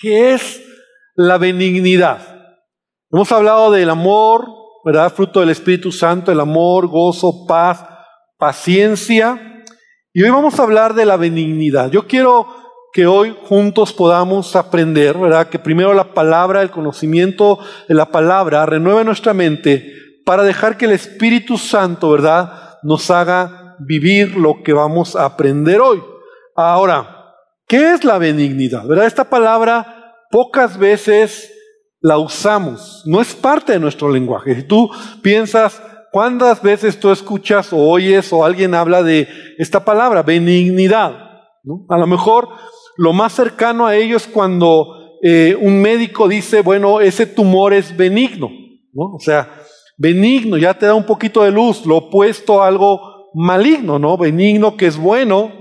¿Qué es la benignidad? Hemos hablado del amor, ¿verdad? Fruto del Espíritu Santo, el amor, gozo, paz, paciencia. Y hoy vamos a hablar de la benignidad. Yo quiero que hoy juntos podamos aprender, ¿verdad? Que primero la palabra, el conocimiento de la palabra renueve nuestra mente para dejar que el Espíritu Santo, ¿verdad? Nos haga vivir lo que vamos a aprender hoy. Ahora, ¿qué es la benignidad? ¿Verdad? Esta palabra pocas veces la usamos, no es parte de nuestro lenguaje. Si tú piensas, ¿cuántas veces tú escuchas o oyes o alguien habla de esta palabra, benignidad? A lo mejor lo más cercano a ello es cuando eh, un médico dice, bueno, ese tumor es benigno, ¿no? O sea, benigno ya te da un poquito de luz, lo opuesto a algo maligno, ¿no? Benigno que es bueno,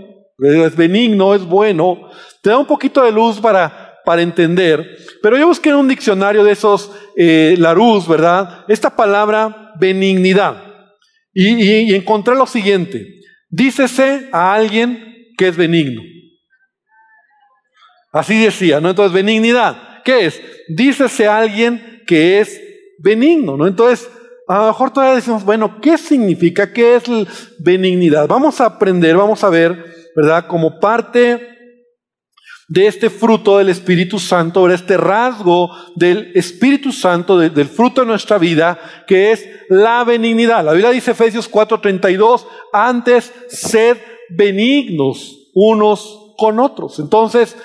es benigno, es bueno, te da un poquito de luz para para entender. Pero yo busqué en un diccionario de esos, eh, Larus, ¿verdad? Esta palabra benignidad. Y, y encontré lo siguiente. Dícese a alguien que es benigno. Así decía, ¿no? Entonces, benignidad. ¿Qué es? Dícese a alguien que es benigno, ¿no? Entonces, a lo mejor todavía decimos, bueno, ¿qué significa? ¿Qué es benignidad? Vamos a aprender, vamos a ver, ¿verdad? Como parte de este fruto del Espíritu Santo, de este rasgo del Espíritu Santo, del fruto de nuestra vida, que es la benignidad. La Biblia dice Efesios 4:32, antes sed benignos unos con otros. Entonces,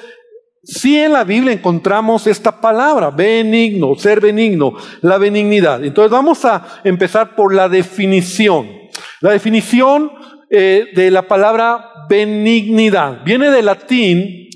si en la Biblia encontramos esta palabra, benigno, ser benigno, la benignidad. Entonces vamos a empezar por la definición. La definición eh, de la palabra benignidad viene del latín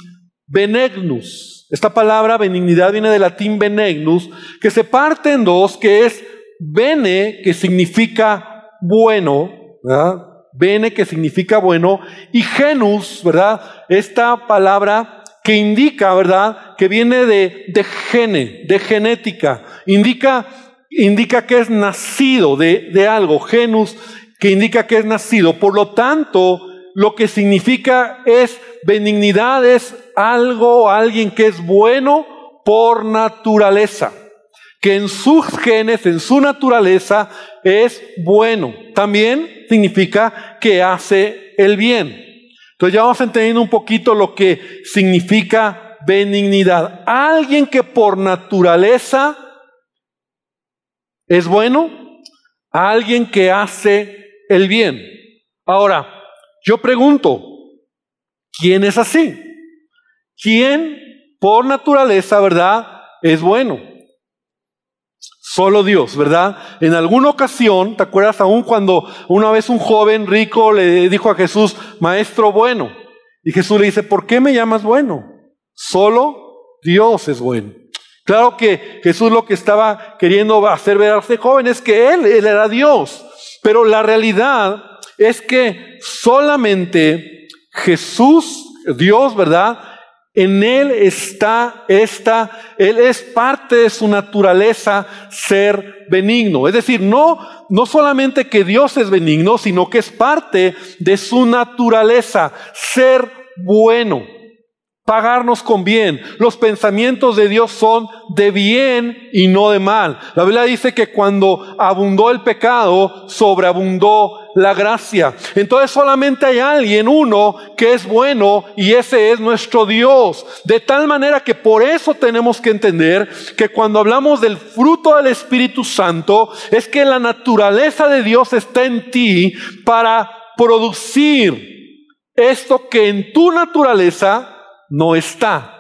Benegnus. Esta palabra benignidad viene del latín benegnus, que se parte en dos, que es bene, que significa bueno, ¿verdad? Bene, que significa bueno, y genus, ¿verdad? Esta palabra que indica, ¿verdad? Que viene de, de gene, de genética. Indica, indica que es nacido de, de algo. Genus, que indica que es nacido. Por lo tanto, lo que significa es benignidad, es algo, alguien que es bueno por naturaleza, que en sus genes, en su naturaleza, es bueno. También significa que hace el bien. Entonces ya vamos entendiendo un poquito lo que significa benignidad. Alguien que por naturaleza es bueno, alguien que hace el bien. Ahora, yo pregunto, ¿quién es así? ¿Quién por naturaleza, verdad, es bueno? Solo Dios, ¿verdad? En alguna ocasión, ¿te acuerdas aún cuando una vez un joven rico le dijo a Jesús, maestro bueno? Y Jesús le dice, ¿por qué me llamas bueno? Solo Dios es bueno. Claro que Jesús lo que estaba queriendo hacer ver a este joven es que él, él era Dios. Pero la realidad es que solamente Jesús, Dios, ¿verdad? En Él está esta, Él es parte de su naturaleza ser benigno. Es decir, no, no solamente que Dios es benigno, sino que es parte de su naturaleza ser bueno pagarnos con bien. Los pensamientos de Dios son de bien y no de mal. La Biblia dice que cuando abundó el pecado, sobreabundó la gracia. Entonces solamente hay alguien, uno, que es bueno y ese es nuestro Dios. De tal manera que por eso tenemos que entender que cuando hablamos del fruto del Espíritu Santo, es que la naturaleza de Dios está en ti para producir esto que en tu naturaleza no está.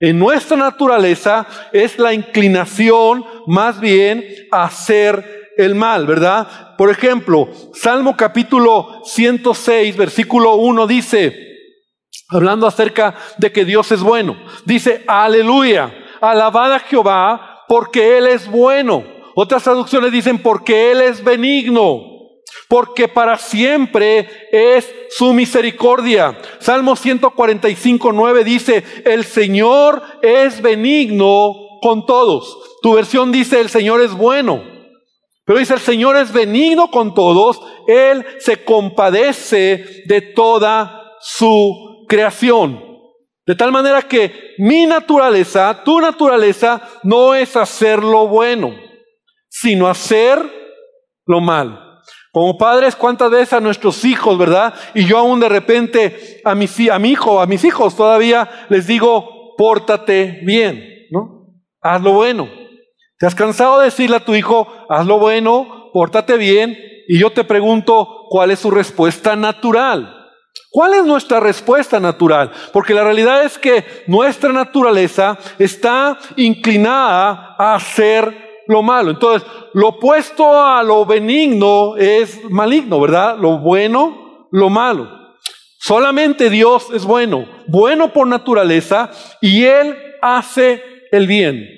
En nuestra naturaleza es la inclinación más bien a hacer el mal, ¿verdad? Por ejemplo, Salmo capítulo 106, versículo 1 dice, hablando acerca de que Dios es bueno, dice, aleluya, alabada a Jehová porque Él es bueno. Otras traducciones dicen, porque Él es benigno porque para siempre es su misericordia. Salmo 145, 9 dice, el Señor es benigno con todos. Tu versión dice, el Señor es bueno. Pero dice, el Señor es benigno con todos, Él se compadece de toda su creación. De tal manera que mi naturaleza, tu naturaleza, no es hacer lo bueno, sino hacer lo malo. Como padres, ¿cuántas veces a nuestros hijos, verdad? Y yo aún de repente a, mi hijo, a mis hijos todavía les digo, pórtate bien, ¿no? Haz lo bueno. ¿Te has cansado de decirle a tu hijo, haz lo bueno, pórtate bien? Y yo te pregunto, ¿cuál es su respuesta natural? ¿Cuál es nuestra respuesta natural? Porque la realidad es que nuestra naturaleza está inclinada a hacer lo malo. Entonces, lo opuesto a lo benigno es maligno, ¿verdad? Lo bueno, lo malo. Solamente Dios es bueno, bueno por naturaleza, y Él hace el bien,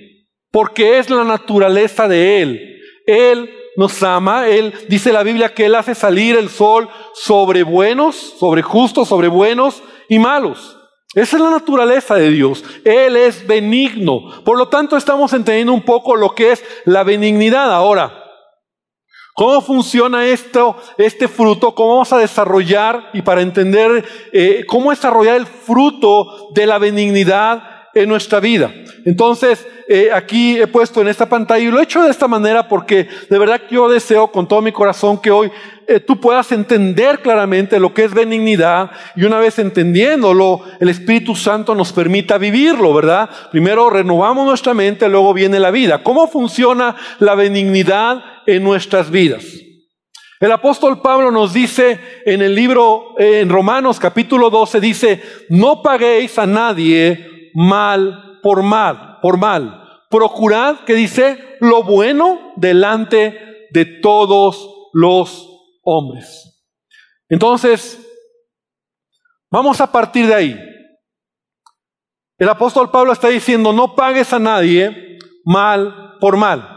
porque es la naturaleza de Él. Él nos ama, Él dice la Biblia que Él hace salir el sol sobre buenos, sobre justos, sobre buenos y malos. Esa es la naturaleza de Dios. Él es benigno. Por lo tanto, estamos entendiendo un poco lo que es la benignidad ahora. ¿Cómo funciona esto, este fruto? ¿Cómo vamos a desarrollar y para entender eh, cómo desarrollar el fruto de la benignidad en nuestra vida? Entonces, eh, aquí he puesto en esta pantalla y lo he hecho de esta manera porque de verdad que yo deseo con todo mi corazón que hoy eh, tú puedas entender claramente lo que es benignidad y una vez entendiéndolo, el Espíritu Santo nos permita vivirlo, ¿verdad? Primero renovamos nuestra mente, luego viene la vida. ¿Cómo funciona la benignidad en nuestras vidas? El apóstol Pablo nos dice en el libro, eh, en Romanos capítulo 12, dice, no paguéis a nadie mal por mal, por mal. Procurad, que dice, lo bueno delante de todos los hombres. Entonces, vamos a partir de ahí. El apóstol Pablo está diciendo, no pagues a nadie mal por mal.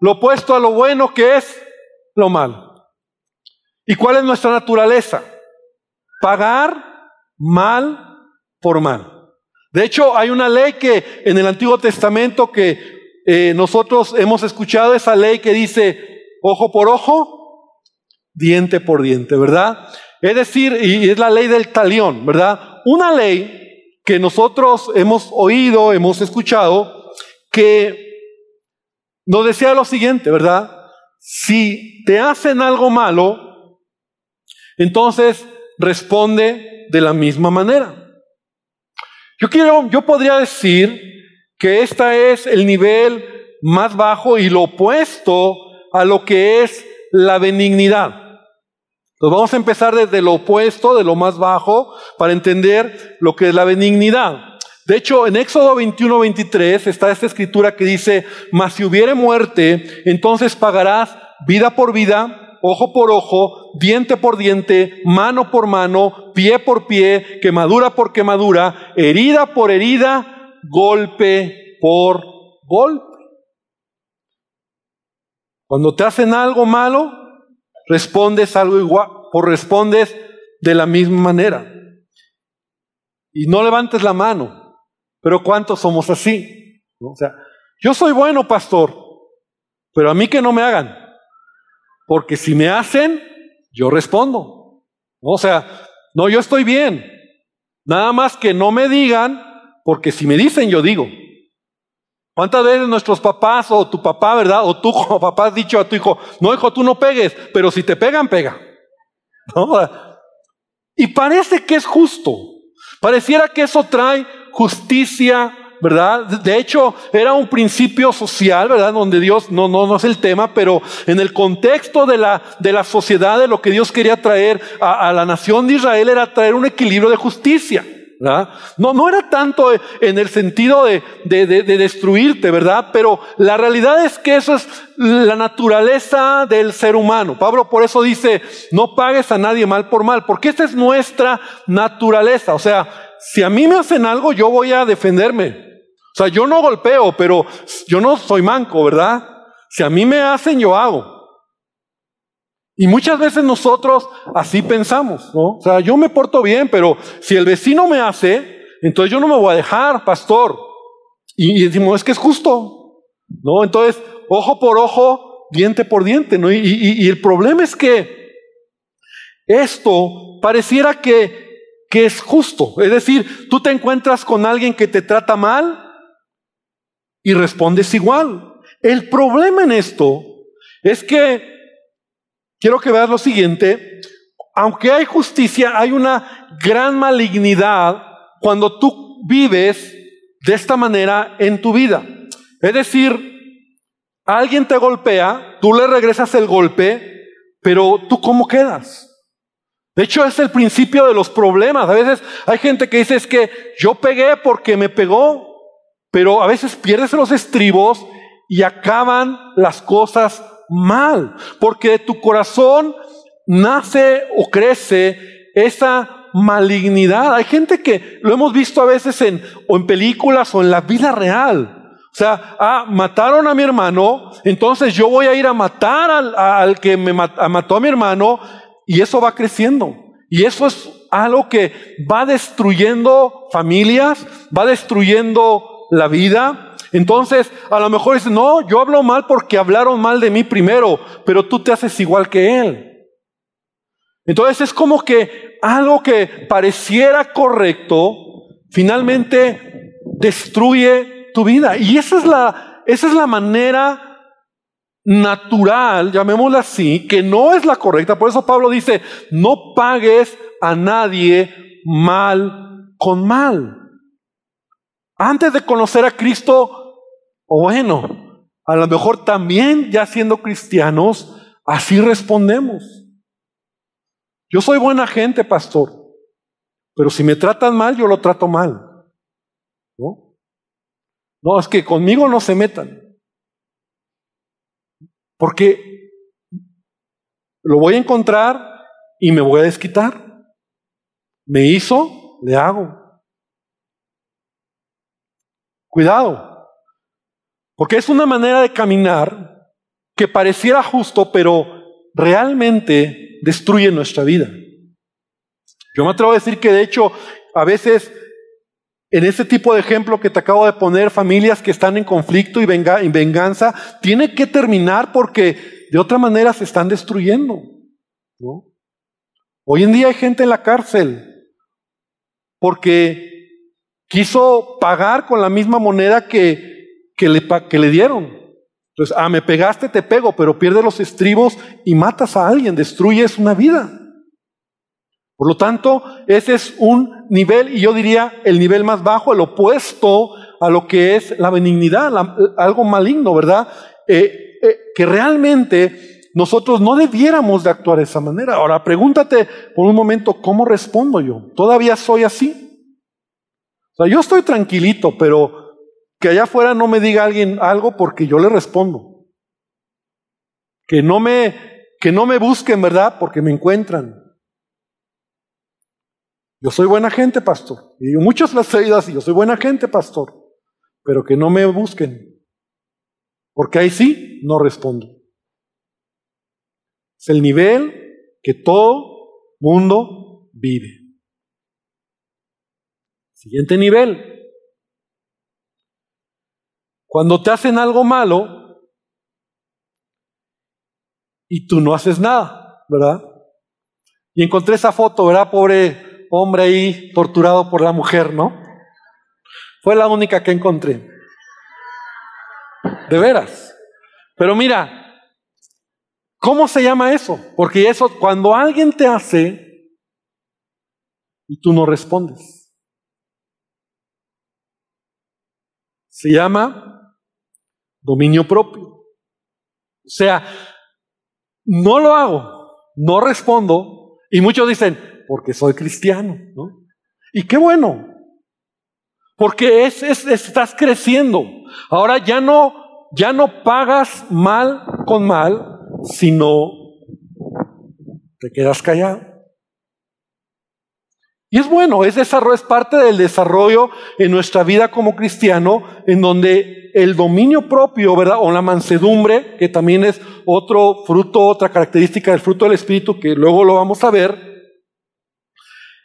Lo opuesto a lo bueno que es lo malo. ¿Y cuál es nuestra naturaleza? Pagar mal por mal. De hecho, hay una ley que en el Antiguo Testamento que eh, nosotros hemos escuchado, esa ley que dice ojo por ojo, diente por diente, ¿verdad? Es decir, y es la ley del talión, ¿verdad? Una ley que nosotros hemos oído, hemos escuchado, que nos decía lo siguiente, ¿verdad? Si te hacen algo malo, entonces responde de la misma manera. Yo quiero, yo podría decir que este es el nivel más bajo y lo opuesto a lo que es la benignidad. Entonces vamos a empezar desde lo opuesto, de lo más bajo, para entender lo que es la benignidad. De hecho, en Éxodo 21, 23 está esta escritura que dice, mas si hubiere muerte, entonces pagarás vida por vida, ojo por ojo, diente por diente, mano por mano, pie por pie, quemadura por quemadura, herida por herida, golpe por golpe. Cuando te hacen algo malo, respondes algo igual, o respondes de la misma manera. Y no levantes la mano, pero ¿cuántos somos así? O sea, yo soy bueno, pastor, pero a mí que no me hagan, porque si me hacen, yo respondo. O sea, no, yo estoy bien, nada más que no me digan, porque si me dicen, yo digo. ¿Cuántas veces nuestros papás o tu papá, verdad? O tú como papá has dicho a tu hijo, no hijo, tú no pegues, pero si te pegan, pega. Y parece que es justo. Pareciera que eso trae justicia, ¿verdad? De hecho, era un principio social, ¿verdad? Donde Dios, no, no, no es el tema, pero en el contexto de la, de la sociedad, de lo que Dios quería traer a la nación de Israel, era traer un equilibrio de justicia. No, no era tanto en el sentido de, de, de, destruirte, ¿verdad? Pero la realidad es que eso es la naturaleza del ser humano. Pablo por eso dice, no pagues a nadie mal por mal, porque esta es nuestra naturaleza. O sea, si a mí me hacen algo, yo voy a defenderme. O sea, yo no golpeo, pero yo no soy manco, ¿verdad? Si a mí me hacen, yo hago. Y muchas veces nosotros así pensamos, ¿no? O sea, yo me porto bien, pero si el vecino me hace, entonces yo no me voy a dejar, pastor. Y, decimos, es que es justo, ¿no? Entonces, ojo por ojo, diente por diente, ¿no? Y, el problema es que esto pareciera que, que es justo. Es decir, tú te encuentras con alguien que te trata mal y respondes igual. El problema en esto es que, quiero que veas lo siguiente, aunque hay justicia, hay una gran malignidad cuando tú vives de esta manera en tu vida. Es decir, alguien te golpea, tú le regresas el golpe, pero tú cómo quedas? De hecho, es el principio de los problemas. A veces hay gente que dice es que yo pegué porque me pegó, pero a veces pierdes los estribos y acaban las cosas mal, porque de tu corazón nace o crece esa malignidad. Hay gente que lo hemos visto a veces en, o en películas o en la vida real. O sea, ah, mataron a mi hermano, entonces yo voy a ir a matar al, que me mató a mi hermano y eso va creciendo. Y eso es algo que va destruyendo familias, va destruyendo la vida. Entonces, a lo mejor dice, no, yo hablo mal porque hablaron mal de mí primero, pero tú te haces igual que él. Entonces es como que algo que pareciera correcto, finalmente destruye tu vida. Y esa es la, esa es la manera natural, llamémosla así, que no es la correcta. Por eso Pablo dice, no pagues a nadie mal con mal. Antes de conocer a Cristo, o bueno, a lo mejor también ya siendo cristianos, así respondemos. Yo soy buena gente, pastor, pero si me tratan mal, yo lo trato mal. ¿No? No, es que conmigo no se metan. Porque lo voy a encontrar y me voy a desquitar. Me hizo, le hago. Cuidado. Porque es una manera de caminar que pareciera justo, pero realmente destruye nuestra vida. Yo me atrevo a decir que de hecho a veces en ese tipo de ejemplo que te acabo de poner, familias que están en conflicto y venganza, tiene que terminar porque de otra manera se están destruyendo. Hoy en día hay gente en la cárcel porque quiso pagar con la misma moneda que, que, le, que le dieron. Entonces, ah, me pegaste, te pego, pero pierdes los estribos y matas a alguien, destruyes una vida. Por lo tanto, ese es un nivel, y yo diría el nivel más bajo, el opuesto a lo que es la benignidad, algo maligno, ¿verdad? Eh, eh, que realmente nosotros no debiéramos de actuar de esa manera. Ahora, pregúntate por un momento, ¿cómo respondo yo? ¿Todavía soy así? O sea, yo estoy tranquilito, pero que allá afuera no me diga alguien algo porque yo le respondo. Que no me, que no me busquen, ¿verdad? Porque me encuentran. Yo soy buena gente, pastor. Y muchas las he ido así, yo soy buena gente, pastor. Pero que no me busquen. Porque ahí sí no respondo. Es el nivel que todo mundo vive. Siguiente nivel. Cuando te hacen algo malo y tú no haces nada, ¿verdad? Y encontré esa foto, ¿verdad? Pobre hombre ahí torturado por la mujer, ¿no? Fue la única que encontré. De veras. Pero mira, ¿cómo se llama eso? Porque eso, cuando alguien te hace y tú no respondes, se llama dominio propio. O sea, no lo hago, no respondo, y muchos dicen, porque soy cristiano, ¿no? Y qué bueno, porque es, estás creciendo. Ahora ya no, ya no pagas mal con mal, sino te quedas callado. Y es bueno, es desarrollo, es parte del desarrollo en nuestra vida como cristiano, en donde el dominio propio, ¿verdad? O la mansedumbre, que también es otro fruto, otra característica del fruto del Espíritu, que luego lo vamos a ver,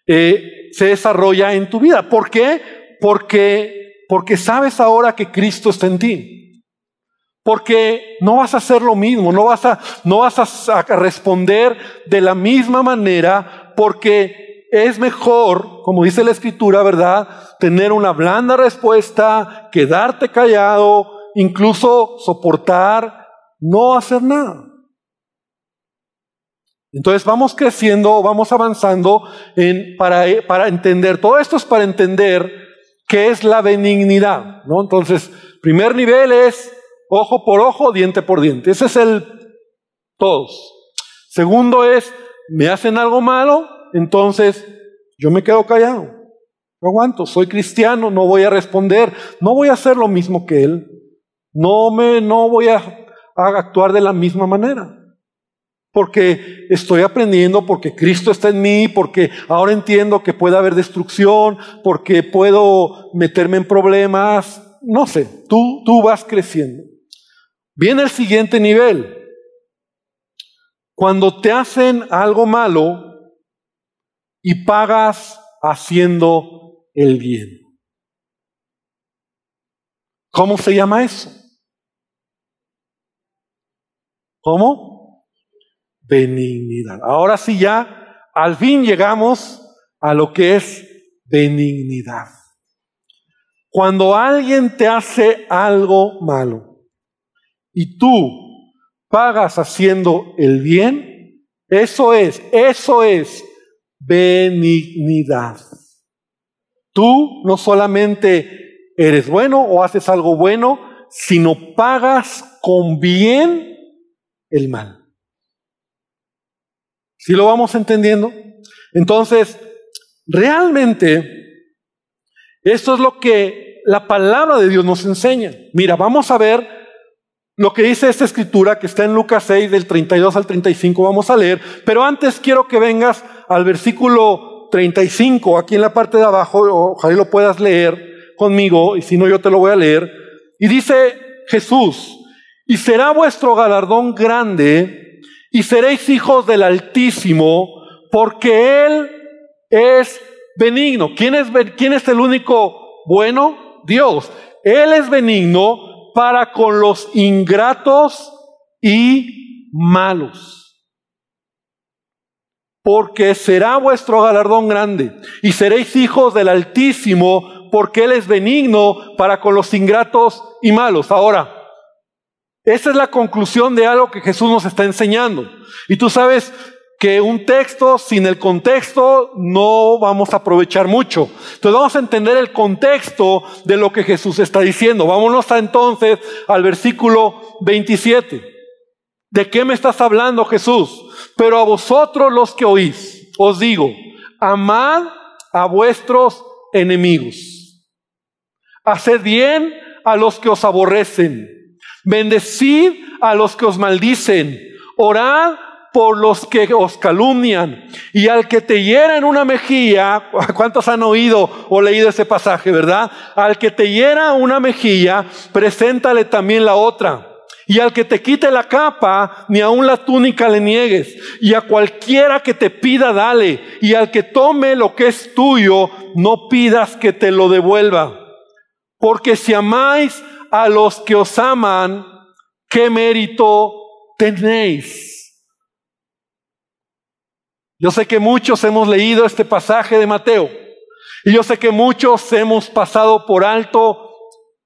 eh, se desarrolla en tu vida. ¿Por qué? Porque, porque sabes ahora que Cristo está en ti. Porque no vas a hacer lo mismo, no vas a, no vas a responder de la misma manera, porque es mejor, como dice la escritura, ¿verdad? Tener una blanda respuesta, quedarte callado, incluso soportar, no hacer nada. Entonces vamos creciendo, vamos avanzando para, para entender, todo esto es para entender qué es la benignidad, ¿no? Entonces, primer nivel es ojo por ojo, diente por diente. Ese es el todos. Segundo es, me hacen algo malo, entonces yo me quedo callado. No aguanto, soy cristiano, no voy a responder, no voy a hacer lo mismo que él. No me no voy a, a actuar de la misma manera. Porque estoy aprendiendo, porque Cristo está en mí, porque ahora entiendo que puede haber destrucción, porque puedo meterme en problemas. No sé, tú, tú vas creciendo. Viene el siguiente nivel. Cuando te hacen algo malo y pagas haciendo el bien. ¿Cómo se llama eso? ¿Cómo? Benignidad. Ahora sí ya, al fin llegamos a lo que es benignidad. Cuando alguien te hace algo malo y tú pagas haciendo el bien, eso es, eso es benignidad. Tú no solamente eres bueno o haces algo bueno, sino pagas con bien el mal. ¿Sí lo vamos entendiendo? Entonces, realmente, esto es lo que la palabra de Dios nos enseña. Mira, vamos a ver lo que dice esta escritura que está en Lucas 6 del 32 al 35, vamos a leer, pero antes quiero que vengas al versículo 35, aquí en la parte de abajo, ojalá lo puedas leer conmigo, y si no yo te lo voy a leer, y dice Jesús, y será vuestro galardón grande, y seréis hijos del Altísimo, porque Él es benigno. ¿Quién es, quién es el único bueno? Dios. Él es benigno para con los ingratos y malos. Porque será vuestro galardón grande y seréis hijos del Altísimo, porque Él es benigno para con los ingratos y malos. Ahora, esa es la conclusión de algo que Jesús nos está enseñando. Y tú sabes que un texto sin el contexto no vamos a aprovechar mucho. Entonces vamos a entender el contexto de lo que Jesús está diciendo. Vámonos entonces al versículo 27. ¿De qué me estás hablando Jesús? Pero a vosotros los que oís, os digo, amad a vuestros enemigos. Haced bien a los que os aborrecen. Bendecid a los que os maldicen. Orad por los que os calumnian. Y al que te hiera en una mejilla, ¿cuántos han oído o leído ese pasaje, verdad? Al que te hiera una mejilla, preséntale también la otra. Y al que te quite la capa, ni aun la túnica le niegues. Y a cualquiera que te pida, dale. Y al que tome lo que es tuyo, no pidas que te lo devuelva. Porque si amáis a los que os aman, ¿qué mérito tenéis? Yo sé que muchos hemos leído este pasaje de Mateo y yo sé que muchos hemos pasado por alto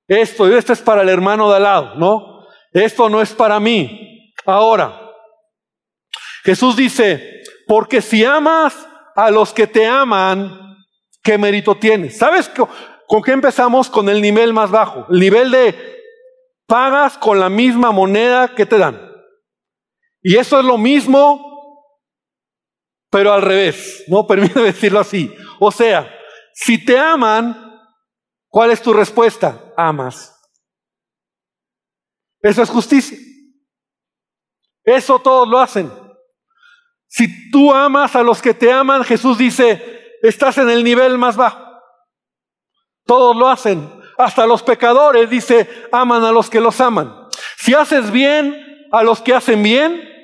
esto, y esto es para el hermano de al lado, ¿no? Esto no es para mí. Ahora, Jesús dice, porque si amas a los que te aman, ¿qué mérito tienes? ¿Sabes con qué empezamos? Con el nivel más bajo, el nivel de pagas con la misma moneda que te dan. Y eso es lo mismo pero al revés, no permite decirlo así. O sea, si te aman, ¿cuál es tu respuesta? Amas. Eso es justicia. Eso todos lo hacen. Si tú amas a los que te aman, Jesús dice, estás en el nivel más bajo. Todos lo hacen. Hasta los pecadores, dice, aman a los que los aman. Si haces bien a los que hacen bien,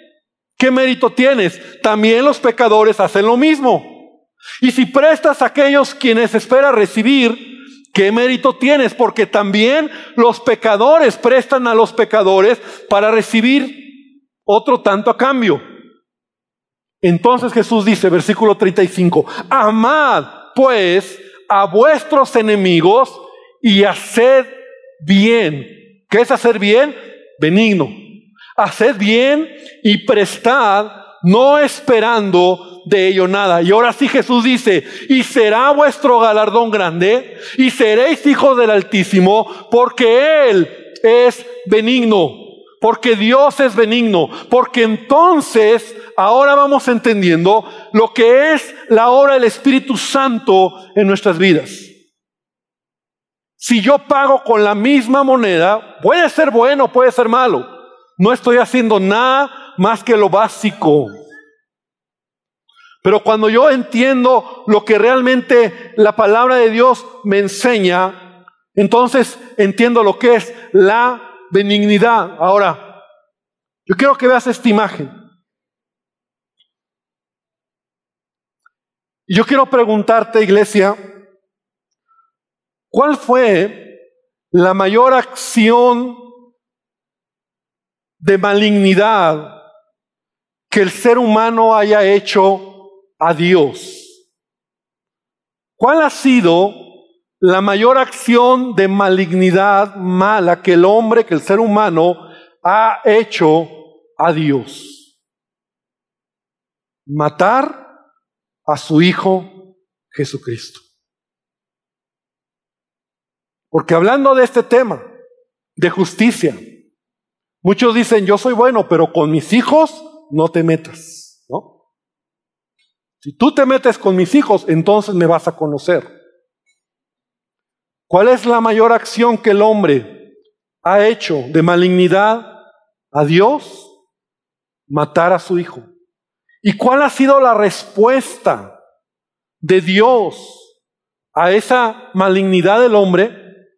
¿Qué mérito tienes? También los pecadores hacen lo mismo. Y si prestas a aquellos quienes espera recibir, ¿qué mérito tienes? Porque también los pecadores prestan a los pecadores para recibir otro tanto a cambio. Entonces Jesús dice, versículo 35, amad pues a vuestros enemigos y haced bien. ¿Qué es hacer bien? Benigno. Haced bien y prestad, no esperando de ello nada. Y ahora sí Jesús dice, y será vuestro galardón grande, y seréis hijos del Altísimo, porque Él es benigno, porque Dios es benigno, porque entonces ahora vamos entendiendo lo que es la obra del Espíritu Santo en nuestras vidas. Si yo pago con la misma moneda, puede ser bueno, puede ser malo. No estoy haciendo nada más que lo básico. Pero cuando yo entiendo lo que realmente la palabra de Dios me enseña, entonces entiendo lo que es la benignidad. Ahora, yo quiero que veas esta imagen. Y yo quiero preguntarte, iglesia, ¿cuál fue la mayor acción de malignidad que el ser humano haya hecho a Dios? ¿Cuál ha sido la mayor acción de malignidad mala que el hombre, que el ser humano ha hecho a Dios? Matar a su Hijo Jesucristo. Porque hablando de este tema, de justicia, muchos dicen, yo soy bueno, pero con mis hijos no te metas, ¿no? Si tú te metes con mis hijos, entonces me vas a conocer. ¿Cuál es la mayor acción que el hombre ha hecho de malignidad a Dios? Matar a su hijo. ¿Y cuál ha sido la respuesta de Dios a esa malignidad del hombre?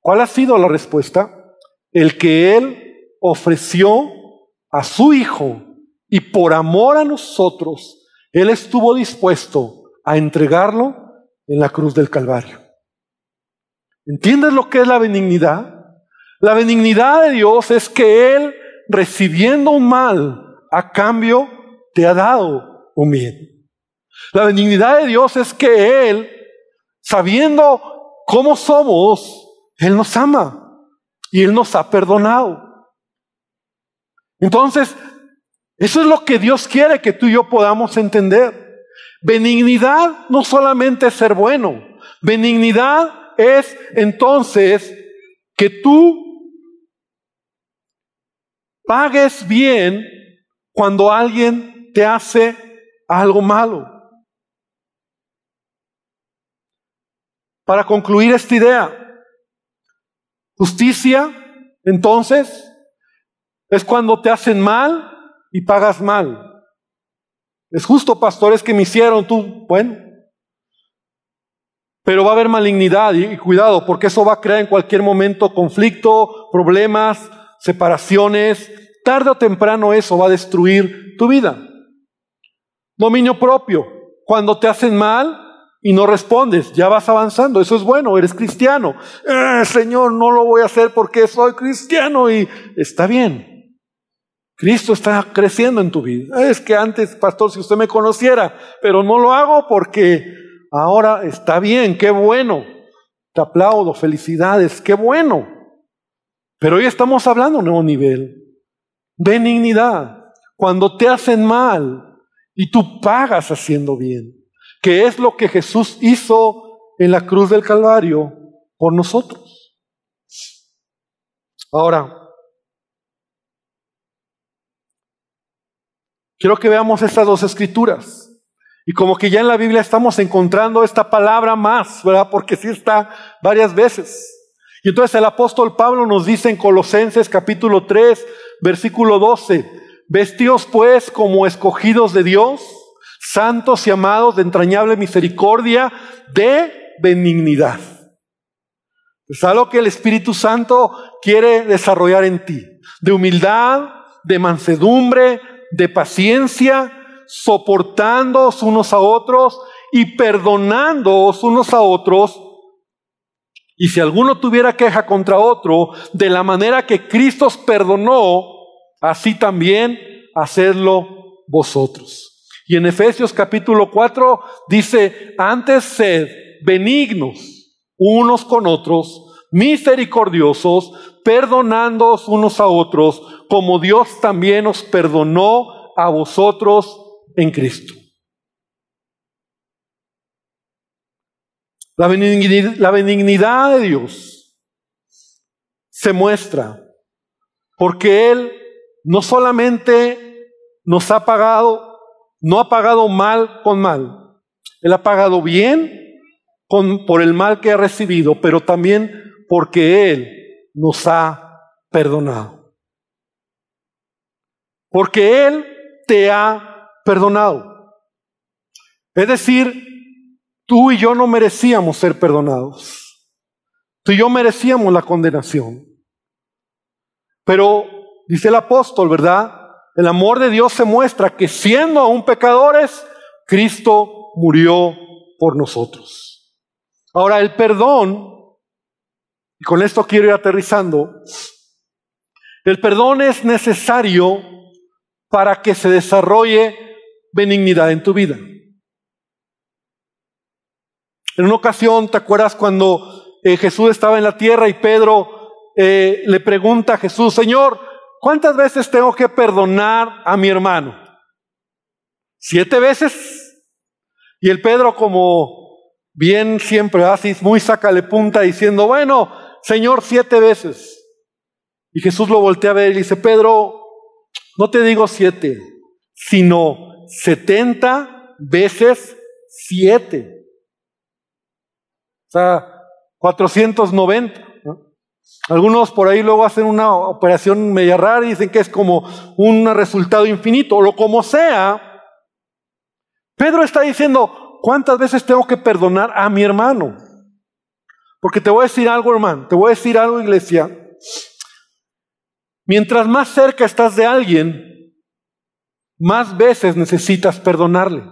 ¿Cuál ha sido la respuesta? El que Él ofreció a su Hijo y por amor a nosotros, Él estuvo dispuesto a entregarlo en la cruz del Calvario. ¿Entiendes lo que es la benignidad? La benignidad de Dios es que Él, recibiendo un mal, a cambio te ha dado un bien. La benignidad de Dios es que Él, sabiendo cómo somos, Él nos ama y Él nos ha perdonado. Entonces, eso es lo que Dios quiere que tú y yo podamos entender. Benignidad no solamente es ser bueno, benignidad es entonces que tú pagues bien cuando alguien te hace algo malo. Para concluir esta idea, justicia, entonces, es cuando te hacen mal y pagas mal. Es justo, pastores, que me hicieron tú, bueno. Pero va a haber malignidad y, y cuidado, porque eso va a crear en cualquier momento conflicto, problemas, separaciones, Tarde o temprano eso va a destruir tu vida. Dominio propio. Cuando te hacen mal y no respondes, ya vas avanzando. Eso es bueno, eres cristiano. Eh, Señor, no lo voy a hacer porque soy cristiano y está bien. Cristo está creciendo en tu vida. Es que antes, pastor, si usted me conociera, pero no lo hago porque ahora está bien, qué bueno. Te aplaudo, felicidades, qué bueno. Pero hoy estamos hablando a un nuevo nivel. Benignidad. Cuando te hacen mal y tú pagas haciendo bien. Que es lo que Jesús hizo en la cruz del Calvario por nosotros. Ahora, quiero que veamos estas dos escrituras. Y como que ya en la Biblia estamos encontrando esta palabra más, ¿verdad? Porque sí está varias veces. Y entonces el apóstol Pablo nos dice en Colosenses capítulo 3, versículo 12, vestidos pues como escogidos de Dios, santos y amados de entrañable misericordia, de benignidad. Es algo que el Espíritu Santo quiere desarrollar en ti, de humildad, de mansedumbre, de paciencia, soportándoos unos a otros y perdonándoos unos a otros y si alguno tuviera queja contra otro, de la manera que Cristo os perdonó, así también hacedlo vosotros. Y en Efesios capítulo 4 dice, antes sed benignos unos con otros, misericordiosos, perdonándoos unos a otros, como Dios también os perdonó a vosotros en Cristo. La benignidad, la benignidad de Dios se muestra porque Él no solamente nos ha pagado, no ha pagado mal con mal, Él ha pagado bien con, por el mal que ha recibido, pero también porque Él nos ha perdonado. Porque Él te ha perdonado. Es decir, tú y yo no merecíamos ser perdonados. Tú y yo merecíamos la condenación. Pero, dice el apóstol, ¿verdad? El amor de Dios se muestra que siendo aún pecadores, Cristo murió por nosotros. Ahora, el perdón, y con esto quiero ir aterrizando, el perdón es necesario para que se desarrolle benignidad en tu vida. En una ocasión, ¿te acuerdas cuando eh, Jesús estaba en la tierra y Pedro eh, le pregunta a Jesús, Señor, ¿cuántas veces tengo que perdonar a mi hermano? ¿Siete veces? Y el Pedro como bien siempre así, muy sácale punta diciendo, bueno, Señor, siete veces. Y Jesús lo voltea a ver y dice, Pedro, no te digo siete, sino setenta veces siete. O sea, 490. Algunos por ahí luego hacen una operación media rara y dicen que es como un resultado infinito, o lo como sea. Pedro está diciendo, ¿cuántas veces tengo que perdonar a mi hermano? Porque te voy a decir algo, hermano, te voy a decir algo, iglesia. Mientras más cerca estás de alguien, más veces necesitas perdonarle.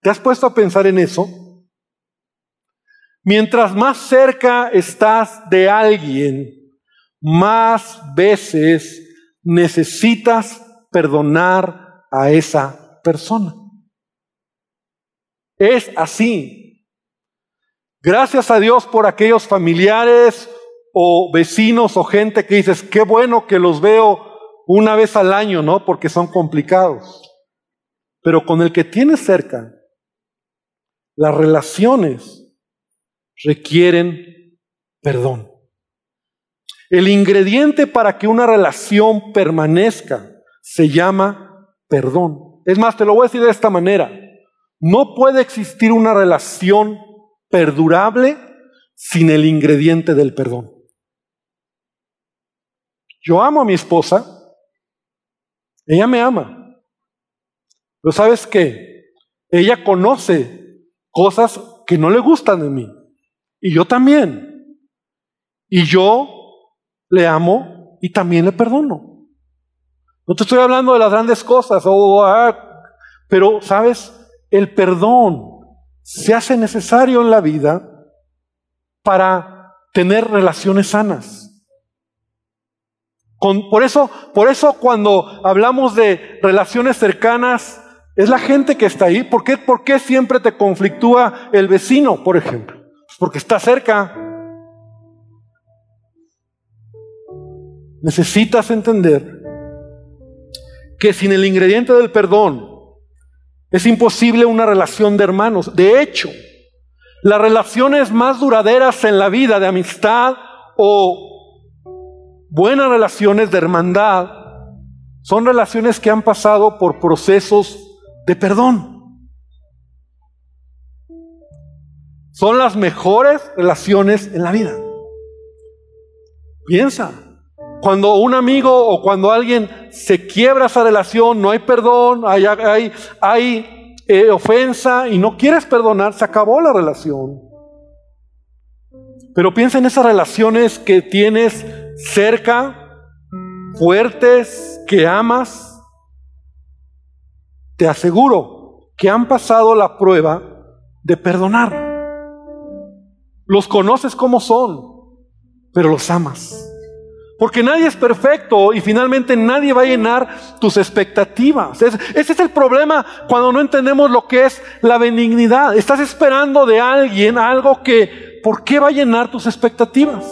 ¿Te has puesto a pensar en eso? Mientras más cerca estás de alguien, más veces necesitas perdonar a esa persona. Es así. Gracias a Dios por aquellos familiares o vecinos o gente que dices, qué bueno que los veo una vez al año, ¿no? Porque son complicados. Pero con el que tienes cerca, las relaciones requieren perdón. El ingrediente para que una relación permanezca se llama perdón. Es más, te lo voy a decir de esta manera. No puede existir una relación perdurable sin el ingrediente del perdón. Yo amo a mi esposa, ella me ama. Pero sabes qué? Ella conoce cosas que no le gustan de mí. Y yo también. Y yo le amo y también le perdono. No te estoy hablando de las grandes cosas, ah, pero sabes, el perdón se hace necesario en la vida para tener relaciones sanas. por, eso, por eso cuando hablamos de relaciones cercanas, es la gente que está ahí. ¿Por qué, ¿Por qué siempre te conflictúa el vecino, por ejemplo? Porque está cerca. Necesitas entender que sin el ingrediente del perdón es imposible una relación de hermanos. De hecho, las relaciones más duraderas en la vida de amistad o buenas relaciones de hermandad son relaciones que han pasado por procesos de perdón. Son las mejores relaciones en la vida. Piensa, cuando un amigo o cuando alguien se quiebra esa relación, no hay perdón, hay, eh, ofensa y no quieres perdonar, se acabó la relación. Pero piensa en esas relaciones que tienes cerca, fuertes, que amas. Te aseguro que han pasado la prueba de perdonar. Los conoces como son, pero los amas. Porque nadie es perfecto y finalmente nadie va a llenar tus expectativas. ese es el problema cuando no entendemos lo que es la benignidad. Estás esperando de alguien algo que, ¿por qué va a llenar tus expectativas?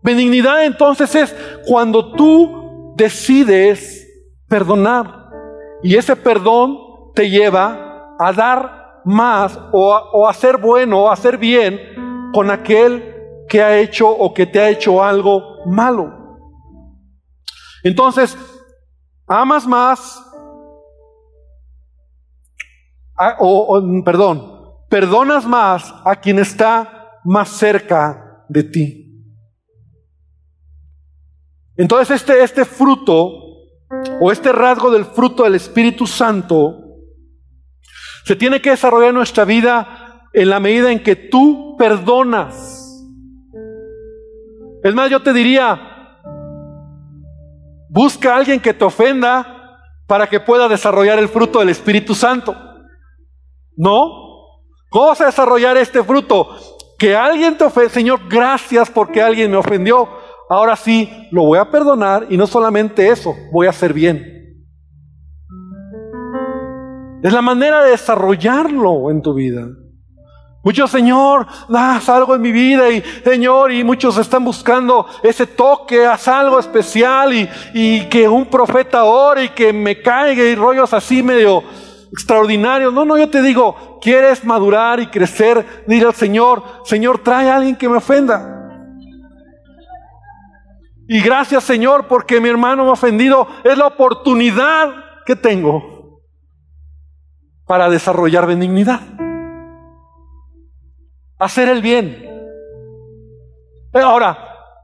Benignidad entonces es cuando tú decides perdonar. Y ese perdón te lleva a dar más o a, hacer bueno o hacer bien con aquel que ha hecho o que te ha hecho algo malo. Entonces, amas más, o, perdón, perdonas más a quien está más cerca de ti. Entonces este, este fruto o este rasgo del fruto del Espíritu Santo se tiene que desarrollar nuestra vida en la medida en que tú perdonas. Es más, yo te diría, busca a alguien que te ofenda para que pueda desarrollar el fruto del Espíritu Santo. ¿No? ¿Cómo vas a desarrollar este fruto? Que alguien te ofenda, Señor, gracias porque alguien me ofendió. Ahora sí, lo voy a perdonar y no solamente eso, voy a hacer bien. Es la manera de desarrollarlo en tu vida. Muchos, Señor, haz algo en mi vida y Señor, y muchos están buscando ese toque, haz algo especial y, y que un profeta ore y que me caiga y rollos así medio extraordinarios. No, no, yo te digo, quieres madurar y crecer, dile al Señor, Señor, trae a alguien que me ofenda. Y gracias Señor porque mi hermano me ha ofendido. Es la oportunidad que tengo para desarrollar benignidad hacer el bien. Ahora,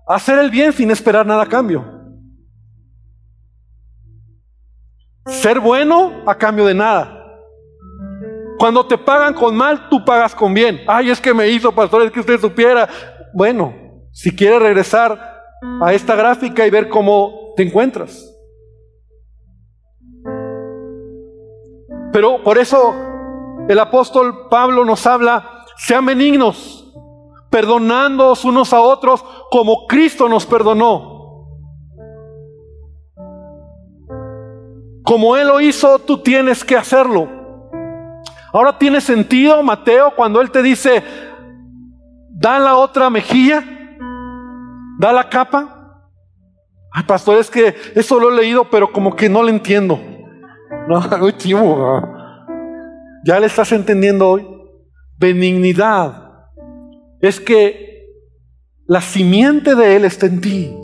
hacer el bien sin esperar nada a cambio. Ser bueno a cambio de nada. Cuando te pagan con mal, tú pagas con bien. Ay, es que me hizo, pastor, es que usted supiera. Bueno, si quiere regresar a esta gráfica y ver cómo te encuentras. Pero por eso el apóstol Pablo nos habla sean benignos, perdonándoos unos a otros como Cristo nos perdonó. Como Él lo hizo, tú tienes que hacerlo. Ahora tiene sentido, Mateo, cuando Él te dice, da la otra mejilla, da la capa. Ay, pastor, es que eso lo he leído, pero como que no lo entiendo. No, ¿Ya le estás entendiendo hoy? benignidad es que la simiente de Él está en ti.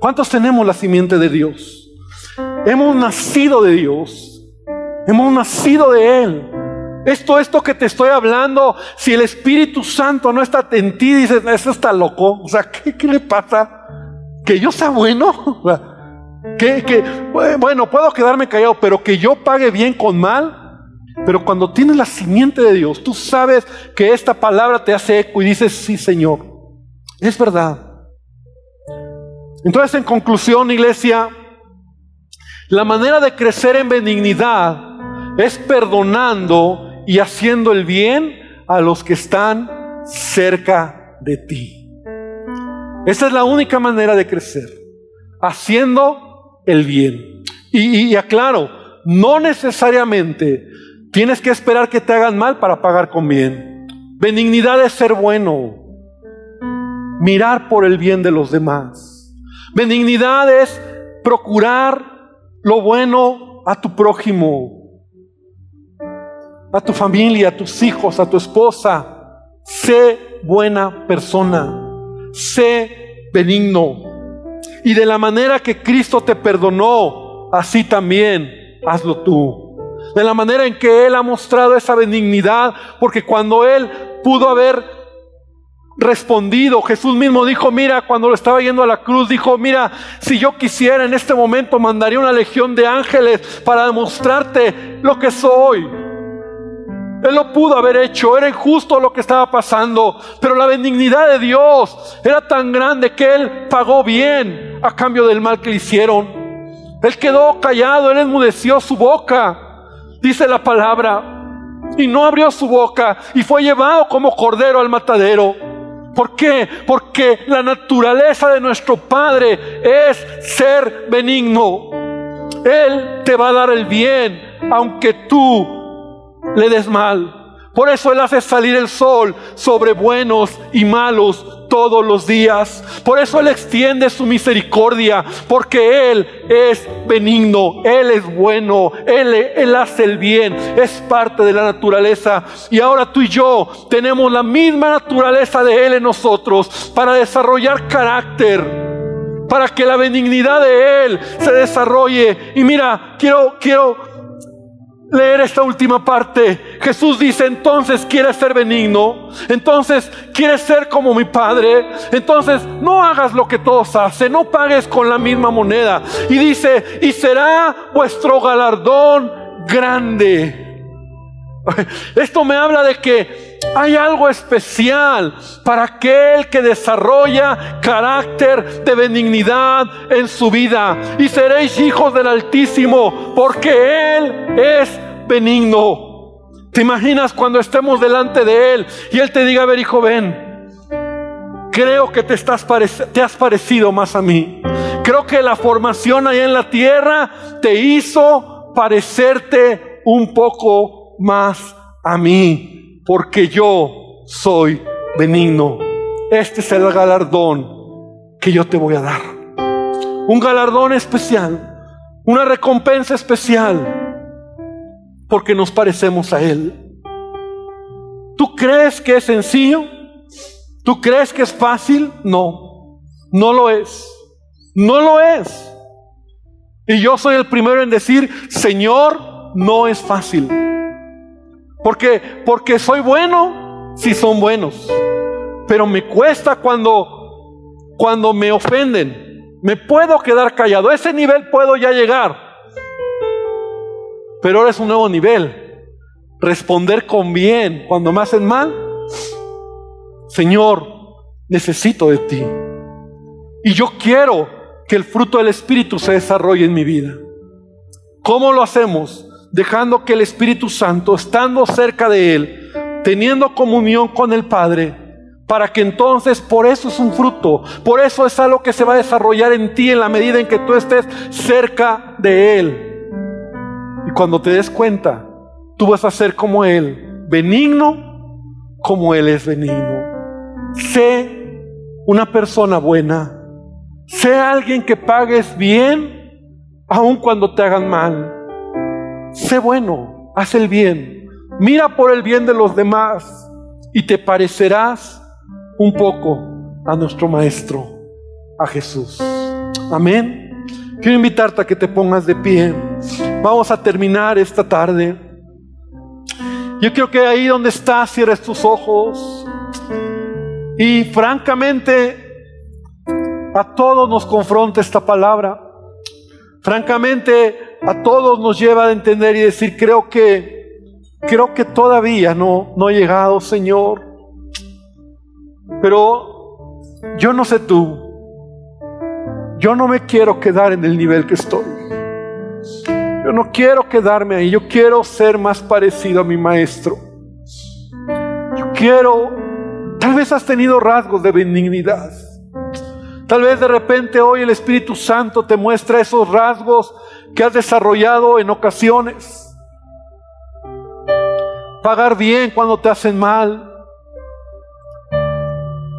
¿Cuántos tenemos la simiente de Dios? Hemos nacido de Dios. Hemos nacido de Él. Esto, esto que te estoy hablando, si el Espíritu Santo no está en ti, dices, eso está loco. O sea, ¿qué, qué le pasa? ¿Que yo sea bueno? Que, bueno, puedo quedarme callado, pero que yo pague bien con mal, pero cuando tienes la simiente de Dios, tú sabes que esta palabra te hace eco y dices, sí Señor, es verdad. Entonces, en conclusión, iglesia, la manera de crecer en benignidad es perdonando y haciendo el bien a los que están cerca de ti. Esa es la única manera de crecer, haciendo el bien. Y, aclaro, no necesariamente Tienes que esperar que te hagan mal para pagar con bien. Benignidad es ser bueno. Mirar por el bien de los demás. Benignidad es procurar lo bueno a tu prójimo, a tu familia, a tus hijos, a tu esposa. Sé buena persona. Sé benigno. Y de la manera que Cristo te perdonó, así también hazlo tú de la manera en que Él ha mostrado esa benignidad, porque cuando Él pudo haber respondido, Jesús mismo dijo, mira, cuando lo estaba yendo a la cruz, dijo, mira, si yo quisiera en este momento mandaría una legión de ángeles para demostrarte lo que soy. Él lo pudo haber hecho, era injusto lo que estaba pasando, pero la benignidad de Dios era tan grande que Él pagó bien a cambio del mal que le hicieron. Él quedó callado, Él enmudeció su boca dice la palabra, y no abrió su boca y fue llevado como cordero al matadero. ¿Por qué? Porque la naturaleza de nuestro Padre es ser benigno. Él te va a dar el bien, aunque tú le des mal. Por eso Él hace salir el sol sobre buenos y malos todos los días. Por eso Él extiende su misericordia, porque Él es benigno, Él es bueno, Él, Él hace el bien, es parte de la naturaleza. Y ahora tú y yo tenemos la misma naturaleza de Él en nosotros para desarrollar carácter para que la benignidad de Él se desarrolle. Y mira, quiero, quiero leer esta última parte. Jesús dice, entonces quieres ser benigno, entonces quieres ser como mi Padre, entonces no hagas lo que todos hacen, no pagues con la misma moneda. Y dice, y será vuestro galardón grande. Esto me habla de que hay algo especial para aquel que desarrolla carácter de benignidad en su vida. Y seréis hijos del Altísimo, porque Él es benigno. ¿Te imaginas cuando estemos delante de Él y Él te diga, a ver hijo, ven, creo que te, estás te has parecido más a mí. Creo que la formación allá en la tierra te hizo parecerte un poco más a mí, porque yo soy benigno. Este es el galardón que yo te voy a dar. Un galardón especial, una recompensa especial, porque nos parecemos a Él. ¿Tú crees que es sencillo? ¿Tú crees que es fácil? No, no lo es. No lo es. Y yo soy el primero en decir, Señor, no es fácil. Porque, porque soy bueno, si son buenos. Pero me cuesta cuando, cuando me ofenden. Me puedo quedar callado. ese nivel puedo ya llegar. Pero ahora es un nuevo nivel. Responder con bien cuando me hacen mal. Señor, necesito de ti. Y yo quiero que el fruto del Espíritu se desarrolle en mi vida. ¿Cómo lo hacemos? Dejando que el Espíritu Santo, estando cerca de Él, teniendo comunión con el Padre, para que entonces, por eso es un fruto, por eso es algo que se va a desarrollar en ti en la medida en que tú estés cerca de Él. Y cuando te des cuenta, tú vas a ser como Él, benigno como Él es benigno. Sé una persona buena, sé alguien que pagues bien, aun cuando te hagan mal. Sé bueno, haz el bien, mira por el bien de los demás y te parecerás un poco a nuestro Maestro, a Jesús. Amén. Quiero invitarte a que te pongas de pie. Vamos a terminar esta tarde. Yo quiero que ahí donde estás cierres tus ojos. Y francamente, a todos nos confronta esta palabra. Francamente, a todos nos lleva a entender y decir, creo que, creo que todavía no, no he llegado, Señor. Pero yo no sé tú, yo no me quiero quedar en el nivel que estoy. Yo no quiero quedarme ahí, yo quiero ser más parecido a mi maestro. Yo quiero, tal vez has tenido rasgos de benignidad. Tal vez de repente hoy el Espíritu Santo te muestra esos rasgos que has desarrollado en ocasiones. Pagar bien cuando te hacen mal.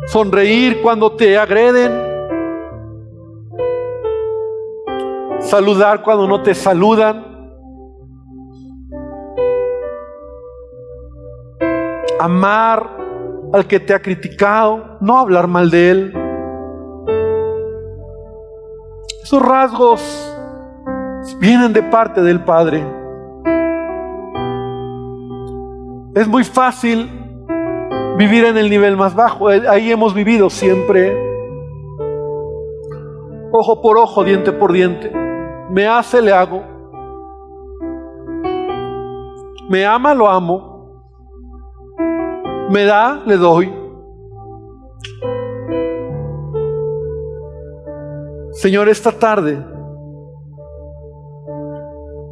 Sonreír cuando te agreden. Saludar cuando no te saludan. Amar al que te ha criticado, no hablar mal de él. Esos rasgos vienen de parte del Padre. Es muy fácil vivir en el nivel más bajo. Ahí hemos vivido siempre. Ojo por ojo, diente por diente. Me hace, le hago. Me ama, lo amo. Me da, le doy. Señor, esta tarde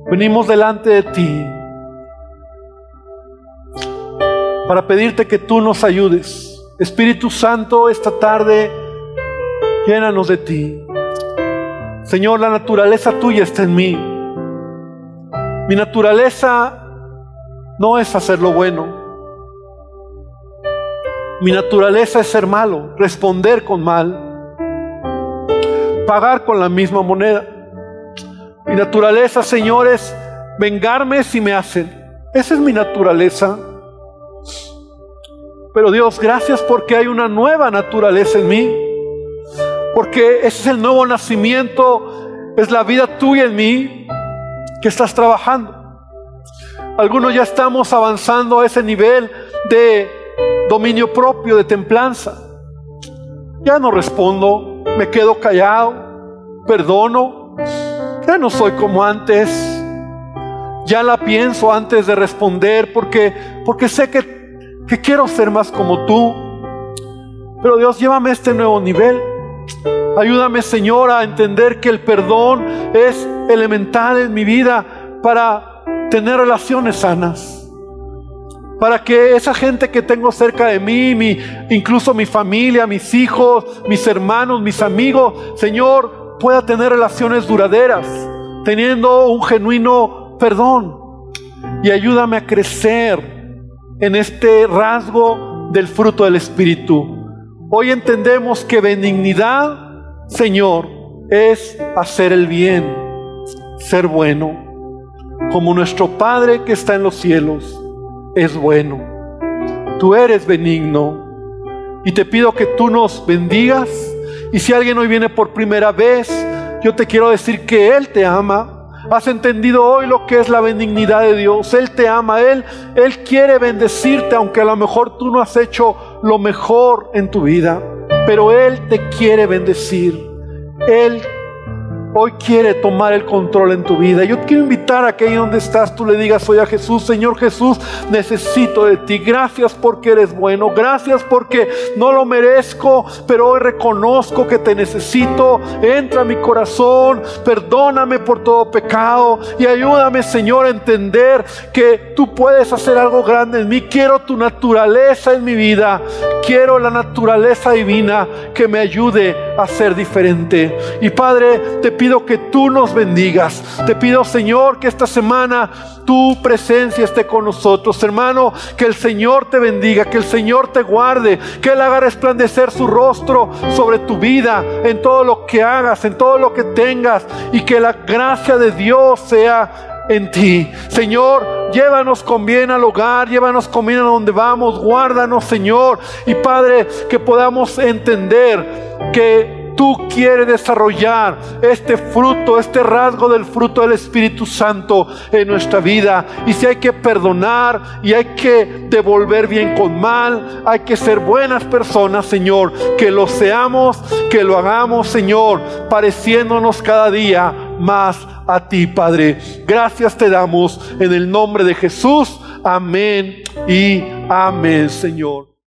venimos delante de ti para pedirte que tú nos ayudes Espíritu Santo, esta tarde, llénanos de ti. Señor, la naturaleza tuya está en mí. Mi naturaleza no es hacer lo bueno. Mi naturaleza es ser malo, responder con mal, pagar con la misma moneda. Mi naturaleza, Señor, es vengarme si me hacen. Esa es mi naturaleza. Pero Dios, gracias porque hay una nueva naturaleza en mí. Porque ese es el nuevo nacimiento, es la vida tuya en mí que estás trabajando. Algunos ya estamos avanzando a ese nivel de dominio propio, de templanza. Ya no respondo, me quedo callado, perdono, ya no soy como antes. Ya la pienso antes de responder porque, porque sé que, que quiero ser más como tú. Pero Dios, llévame a este nuevo nivel. Ayúdame, Señor, a entender que el perdón es elemental en mi vida para tener relaciones sanas. Para que esa gente que tengo cerca de mí, mi, incluso mi familia, mis hijos, mis hermanos, mis amigos, Señor, pueda tener relaciones duraderas, teniendo un genuino perdón. Y ayúdame a crecer en este rasgo del fruto del Espíritu. Hoy entendemos que benignidad, Señor, es hacer el bien, ser bueno, como nuestro Padre que está en los cielos es bueno. Tú eres benigno y te pido que tú nos bendigas y si alguien hoy viene por primera vez, yo te quiero decir que Él te ama. Has entendido hoy lo que es la benignidad de Dios. Él te ama, Él, Él quiere bendecirte, aunque a lo mejor tú no has hecho lo mejor en tu vida. Pero Él te quiere bendecir. Él hoy quiere tomar el control en tu vida. Yo quiero invitar a que ahí donde estás tú le digas hoy a Jesús, Señor Jesús, necesito de ti. Gracias porque eres bueno. Gracias porque no lo merezco, pero hoy reconozco que te necesito. Entra a mi corazón, perdóname por todo pecado y ayúdame, Señor, a entender que tú puedes hacer algo grande en mí. Quiero tu naturaleza en mi vida. Quiero la naturaleza divina que me ayude a ser diferente. Y Padre, te pido que tú nos bendigas. Te pido, Señor, que esta semana tu presencia esté con nosotros. Hermano, que el Señor te bendiga, que el Señor te guarde, que Él haga resplandecer su rostro sobre tu vida, en todo lo que hagas, en todo lo que tengas, y que la gracia de Dios sea en ti. Señor, llévanos con bien al hogar, llévanos con bien a donde vamos, guárdanos, Señor. Y Padre, que podamos entender que tú quieres desarrollar este fruto, este rasgo del fruto del Espíritu Santo en nuestra vida. Y si hay que perdonar y hay que devolver bien con mal, hay que ser buenas personas, Señor. Que lo seamos, que lo hagamos, Señor, pareciéndonos cada día más a ti, Padre. Gracias te damos en el nombre de Jesús. Amén y amén, Señor.